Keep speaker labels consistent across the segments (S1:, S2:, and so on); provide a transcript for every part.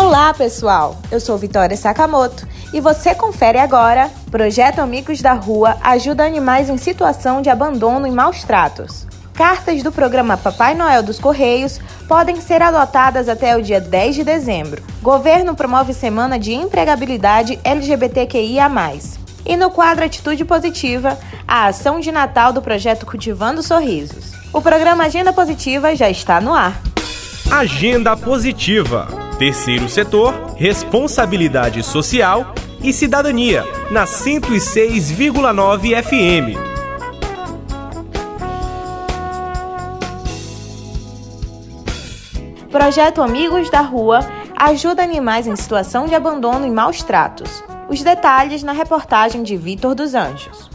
S1: Olá, pessoal! Eu sou Vitória Sakamoto e você confere agora: Projeto Amigos da Rua ajuda animais em situação de abandono e maus tratos. Cartas do programa Papai Noel dos Correios podem ser adotadas até o dia 10 de dezembro. Governo promove semana de empregabilidade LGBTQIA. E no quadro Atitude Positiva, a ação de Natal do projeto Cultivando Sorrisos. O programa Agenda Positiva já está no ar.
S2: Agenda Positiva Terceiro setor, responsabilidade social e cidadania, na 106,9 FM.
S1: Projeto Amigos da Rua ajuda animais em situação de abandono e maus tratos. Os detalhes na reportagem de Vitor dos Anjos.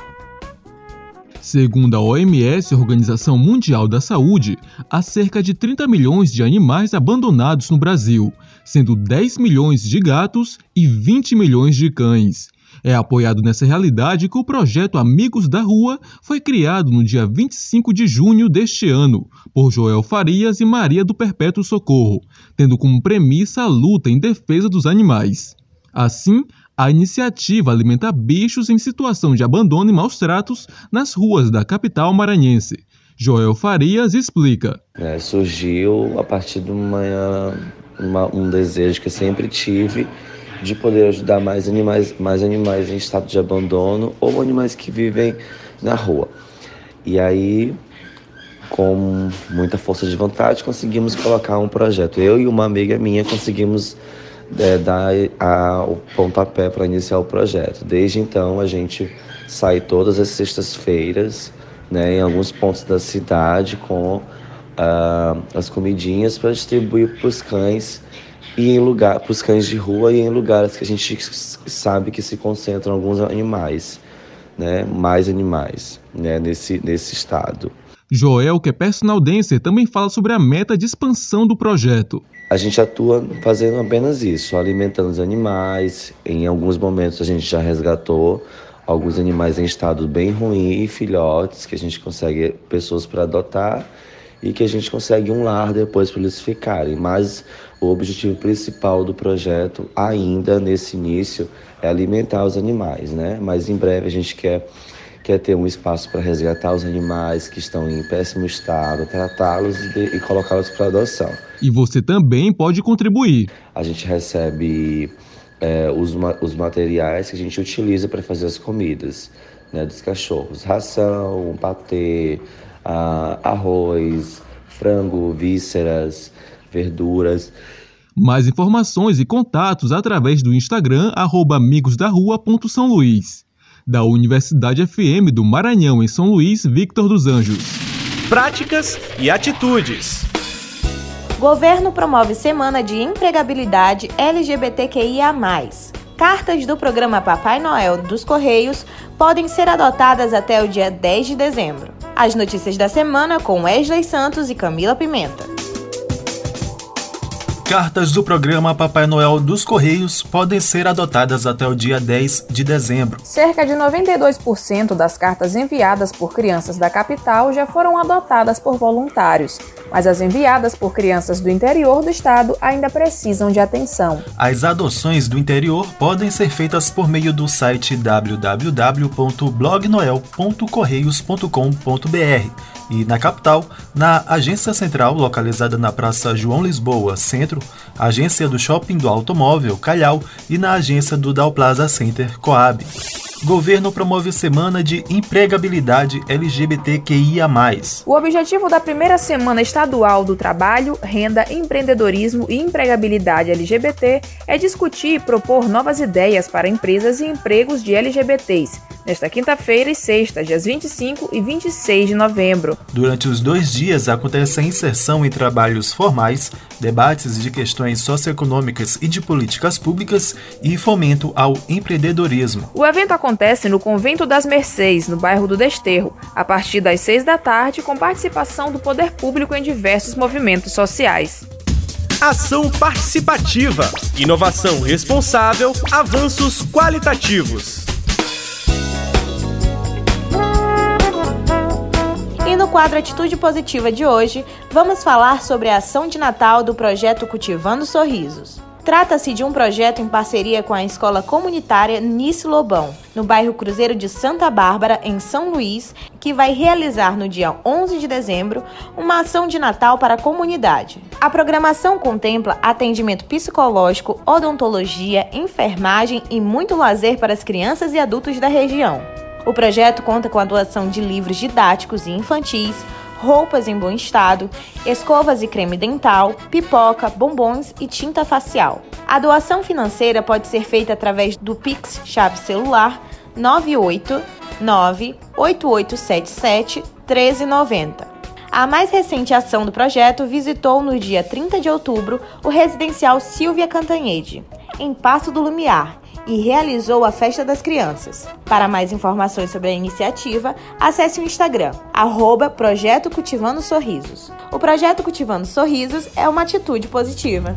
S3: Segundo a OMS, Organização Mundial da Saúde, há cerca de 30 milhões de animais abandonados no Brasil, sendo 10 milhões de gatos e 20 milhões de cães. É apoiado nessa realidade que o projeto Amigos da Rua foi criado no dia 25 de junho deste ano, por Joel Farias e Maria do Perpétuo Socorro, tendo como premissa a luta em defesa dos animais. Assim, a iniciativa alimenta bichos em situação de abandono e maus tratos nas ruas da capital maranhense. Joel Farias explica.
S4: É, surgiu a partir de uma, uma, um desejo que sempre tive de poder ajudar mais animais, mais animais em estado de abandono ou animais que vivem na rua. E aí, com muita força de vontade, conseguimos colocar um projeto. Eu e uma amiga minha conseguimos é, dar a, o pontapé para iniciar o projeto. Desde então, a gente sai todas as sextas-feiras né, em alguns pontos da cidade com uh, as comidinhas para distribuir para os cães e em lugar para os cães de rua e em lugares que a gente sabe que se concentram alguns animais, né, mais animais, né, nesse nesse estado.
S3: Joel, que é personal dancer, também fala sobre a meta de expansão do projeto.
S4: A gente atua fazendo apenas isso, alimentando os animais. Em alguns momentos a gente já resgatou alguns animais em estado bem ruim e filhotes que a gente consegue pessoas para adotar e que a gente consegue um lar depois para eles ficarem. Mas o objetivo principal do projeto ainda nesse início é alimentar os animais, né? Mas em breve a gente quer quer ter um espaço para resgatar os animais que estão em péssimo estado, tratá-los e, e colocá-los para adoção.
S3: E você também pode contribuir.
S4: A gente recebe é, os, os materiais que a gente utiliza para fazer as comidas né, dos cachorros: ração, um patê, arroz, frango, vísceras, verduras.
S3: Mais informações e contatos através do Instagram amigosdarrua.são Luís da Universidade FM do Maranhão, em São Luís, Victor dos Anjos.
S2: Práticas e atitudes.
S1: Governo promove semana de empregabilidade LGBTQIA. Cartas do programa Papai Noel dos Correios podem ser adotadas até o dia 10 de dezembro. As notícias da semana com Wesley Santos e Camila Pimenta.
S5: Cartas do programa Papai Noel dos Correios podem ser adotadas até o dia 10 de dezembro.
S1: Cerca de 92% das cartas enviadas por crianças da capital já foram adotadas por voluntários, mas as enviadas por crianças do interior do estado ainda precisam de atenção.
S5: As adoções do interior podem ser feitas por meio do site www.blognoel.correios.com.br e na capital, na agência central localizada na Praça João Lisboa, Centro, agência do Shopping do Automóvel, Calhau e na agência do Dal Plaza Center, Coab. Governo promove semana de empregabilidade LGBTQIA+.
S1: O objetivo da primeira semana estadual do trabalho, renda, empreendedorismo e empregabilidade LGBT é discutir e propor novas ideias para empresas e empregos de LGBTs, nesta quinta-feira e sexta, dias 25 e 26 de novembro.
S5: Durante os dois dias acontece a inserção em trabalhos formais, debates de questões socioeconômicas e de políticas públicas e fomento ao empreendedorismo.
S1: O evento acontece no Convento das Mercês, no bairro do Desterro, a partir das seis da tarde, com participação do poder público em diversos movimentos sociais.
S2: Ação participativa, inovação responsável, avanços qualitativos.
S1: Quadro Atitude Positiva de hoje, vamos falar sobre a ação de Natal do projeto Cultivando Sorrisos. Trata-se de um projeto em parceria com a escola comunitária Nice Lobão, no bairro Cruzeiro de Santa Bárbara, em São Luís, que vai realizar no dia 11 de dezembro uma ação de Natal para a comunidade. A programação contempla atendimento psicológico, odontologia, enfermagem e muito lazer para as crianças e adultos da região. O projeto conta com a doação de livros didáticos e infantis, roupas em bom estado, escovas e creme dental, pipoca, bombons e tinta facial. A doação financeira pode ser feita através do Pix chave celular 989 8877 1390. A mais recente ação do projeto visitou no dia 30 de outubro o residencial Silvia Cantanhede, em Passo do Lumiar, e realizou a Festa das Crianças. Para mais informações sobre a iniciativa, acesse o Instagram, arroba Projeto Cultivando Sorrisos. O Projeto Cultivando Sorrisos é uma atitude positiva.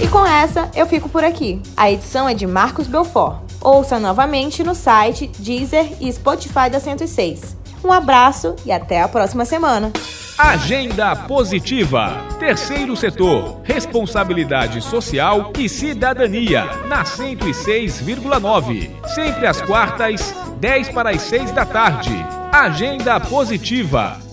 S1: E com essa, eu fico por aqui. A edição é de Marcos Belfort. Ouça novamente no site, Deezer e Spotify da 106. Um abraço e até a próxima semana.
S6: Agenda Positiva. Terceiro setor. Responsabilidade social e cidadania. Na 106,9. Sempre às quartas, 10 para as 6 da tarde. Agenda Positiva.